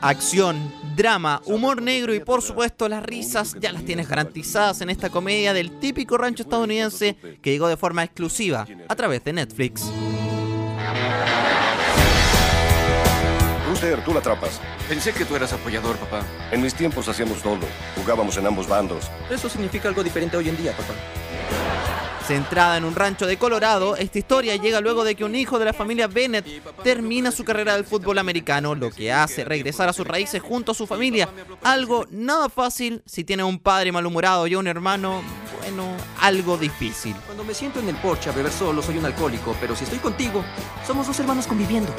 Acción, drama, humor negro y por supuesto las risas ya las tienes garantizadas en esta comedia del típico rancho estadounidense que llegó de forma exclusiva a través de Netflix. Rooster, tú la atrapas. Pensé que tú eras apoyador, papá. En mis tiempos hacíamos todo. Jugábamos en ambos bandos. Eso significa algo diferente hoy en día, papá. Centrada en un rancho de Colorado, esta historia llega luego de que un hijo de la familia Bennett termina su carrera del fútbol americano, lo que hace regresar a sus raíces junto a su familia. Algo nada fácil si tiene un padre malhumorado y un hermano, bueno, algo difícil. Cuando me siento en el porche a beber solo soy un alcohólico, pero si estoy contigo, somos dos hermanos conviviendo.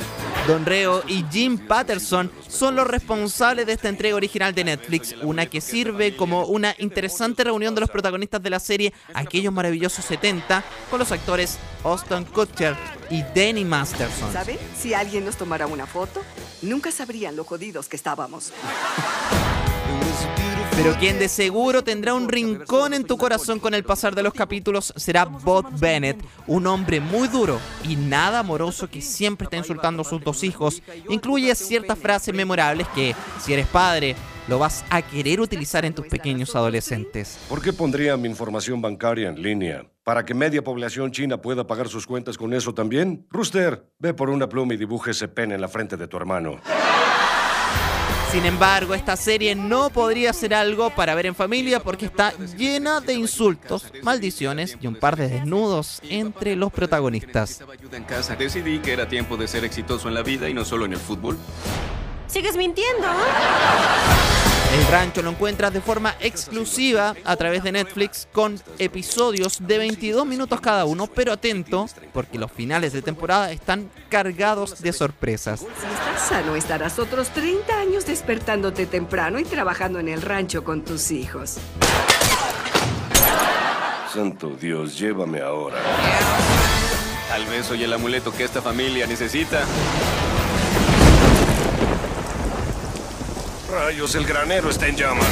Don Reo y Jim Patterson son los responsables de esta entrega original de Netflix, una que sirve como una interesante reunión de los protagonistas de la serie, aquellos maravillosos 70, con los actores Austin Kutcher y Danny Masterson. ¿Saben? Si alguien nos tomara una foto, nunca sabrían lo jodidos que estábamos. Pero quien de seguro tendrá un rincón en tu corazón con el pasar de los capítulos será Bob Bennett, un hombre muy duro y nada amoroso que siempre está insultando a sus dos hijos. Incluye ciertas frases memorables que, si eres padre, lo vas a querer utilizar en tus pequeños adolescentes. ¿Por qué pondría mi información bancaria en línea? ¿Para que media población china pueda pagar sus cuentas con eso también? Rooster, ve por una pluma y dibuje ese pene en la frente de tu hermano. Sin embargo, esta serie no podría ser algo para ver en familia porque está llena de insultos, maldiciones y un par de desnudos entre los protagonistas. Decidí que era tiempo de ser exitoso en la vida y no solo en el fútbol. ¿Sigues mintiendo? El rancho lo encuentras de forma exclusiva a través de Netflix con episodios de 22 minutos cada uno, pero atento porque los finales de temporada están cargados de sorpresas. Si estás sano, estarás otros 30 años despertándote temprano y trabajando en el rancho con tus hijos. Santo Dios, llévame ahora. Tal vez soy el amuleto que esta familia necesita. Rayos, el granero está en llamas.